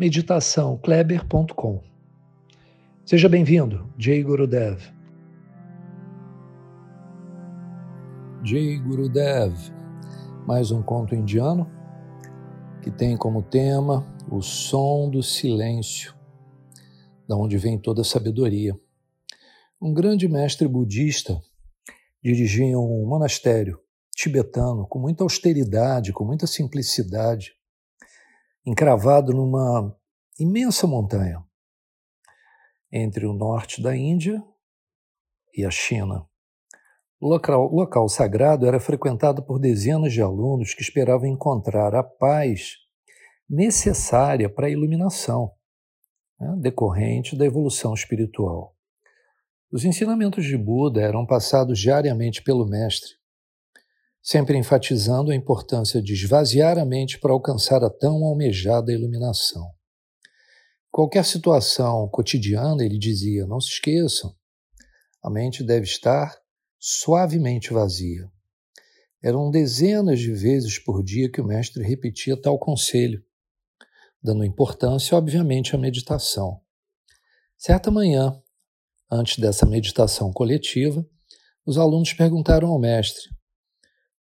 meditaçãokleber.com. Seja bem-vindo, Jay Gurudev. Jay Gurudev, mais um conto indiano que tem como tema o som do silêncio, da onde vem toda a sabedoria. Um grande mestre budista dirigia um monastério tibetano com muita austeridade, com muita simplicidade encravado numa imensa montanha entre o norte da Índia e a China. O local, local sagrado era frequentado por dezenas de alunos que esperavam encontrar a paz necessária para a iluminação, né, decorrente da evolução espiritual. Os ensinamentos de Buda eram passados diariamente pelo Mestre, sempre enfatizando a importância de esvaziar a mente para alcançar a tão almejada iluminação. Qualquer situação cotidiana, ele dizia, não se esqueçam, a mente deve estar suavemente vazia. Eram dezenas de vezes por dia que o mestre repetia tal conselho, dando importância, obviamente, à meditação. Certa manhã, antes dessa meditação coletiva, os alunos perguntaram ao mestre: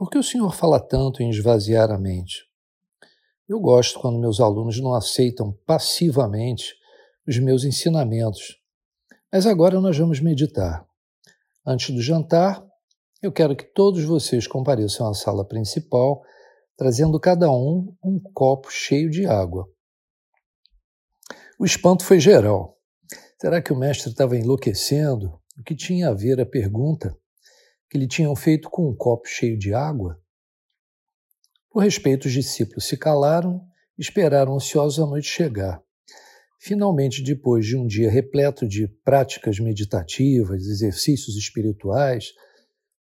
por que o senhor fala tanto em esvaziar a mente? Eu gosto quando meus alunos não aceitam passivamente os meus ensinamentos. Mas agora nós vamos meditar. Antes do jantar, eu quero que todos vocês compareçam à sala principal, trazendo cada um um copo cheio de água. O espanto foi geral. Será que o mestre estava enlouquecendo? O que tinha a ver a pergunta que lhe tinham feito com um copo cheio de água? Por respeito, os discípulos se calaram e esperaram ansiosos a noite chegar. Finalmente, depois de um dia repleto de práticas meditativas, exercícios espirituais,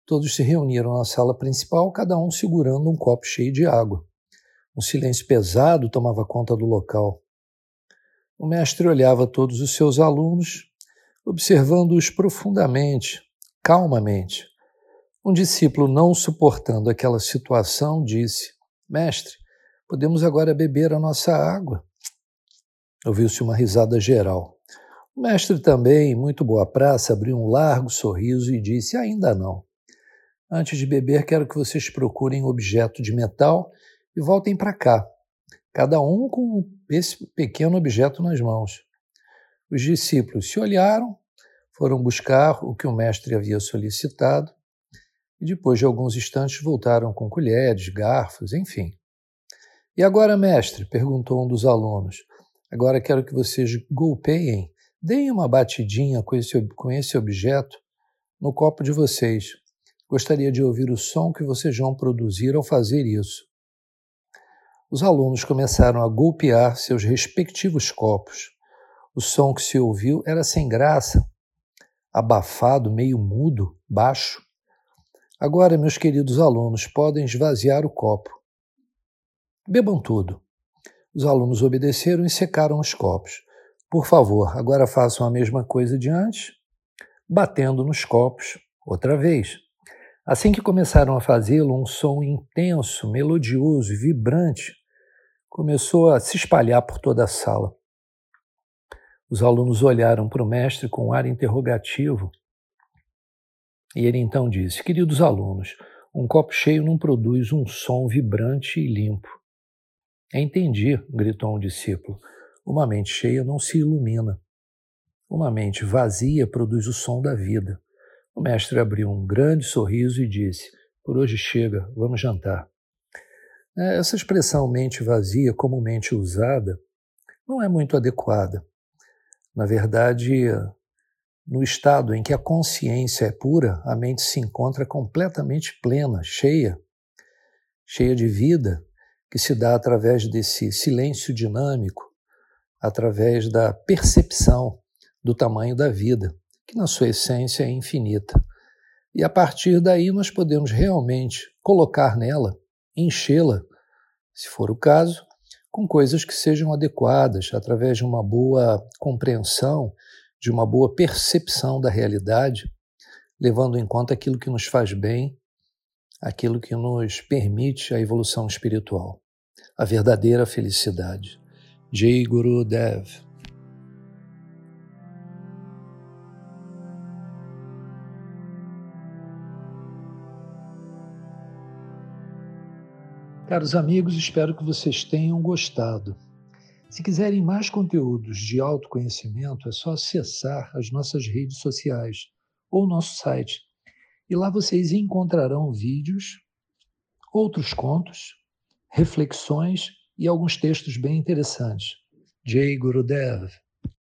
todos se reuniram na sala principal, cada um segurando um copo cheio de água. Um silêncio pesado tomava conta do local. O mestre olhava todos os seus alunos, observando-os profundamente, calmamente. Um discípulo, não suportando aquela situação, disse: Mestre, podemos agora beber a nossa água. Ouviu-se uma risada geral. O mestre também, muito boa praça, abriu um largo sorriso e disse: Ainda não. Antes de beber, quero que vocês procurem um objeto de metal e voltem para cá, cada um com esse pequeno objeto nas mãos. Os discípulos se olharam, foram buscar o que o mestre havia solicitado e depois de alguns instantes voltaram com colheres, garfos, enfim. E agora, mestre? perguntou um dos alunos. Agora quero que vocês golpeiem, deem uma batidinha com esse, com esse objeto no copo de vocês. Gostaria de ouvir o som que vocês vão produzir ao fazer isso. Os alunos começaram a golpear seus respectivos copos. O som que se ouviu era sem graça, abafado, meio mudo, baixo. Agora, meus queridos alunos, podem esvaziar o copo. Bebam tudo. Os alunos obedeceram e secaram os copos. Por favor, agora façam a mesma coisa de antes, batendo nos copos outra vez. Assim que começaram a fazê-lo, um som intenso, melodioso e vibrante começou a se espalhar por toda a sala. Os alunos olharam para o mestre com um ar interrogativo e ele então disse: Queridos alunos, um copo cheio não produz um som vibrante e limpo. Entendi, gritou um discípulo. Uma mente cheia não se ilumina. Uma mente vazia produz o som da vida. O mestre abriu um grande sorriso e disse: Por hoje chega, vamos jantar. É, essa expressão mente vazia, comumente usada, não é muito adequada. Na verdade, no estado em que a consciência é pura, a mente se encontra completamente plena, cheia, cheia de vida, que se dá através desse silêncio dinâmico, através da percepção do tamanho da vida, que na sua essência é infinita. E a partir daí nós podemos realmente colocar nela, enchê-la, se for o caso, com coisas que sejam adequadas, através de uma boa compreensão, de uma boa percepção da realidade, levando em conta aquilo que nos faz bem, aquilo que nos permite a evolução espiritual, a verdadeira felicidade. Jai Guru Dev. Caros amigos, espero que vocês tenham gostado. Se quiserem mais conteúdos de autoconhecimento, é só acessar as nossas redes sociais ou nosso site. E lá vocês encontrarão vídeos, outros contos, reflexões e alguns textos bem interessantes. Jay Gurudev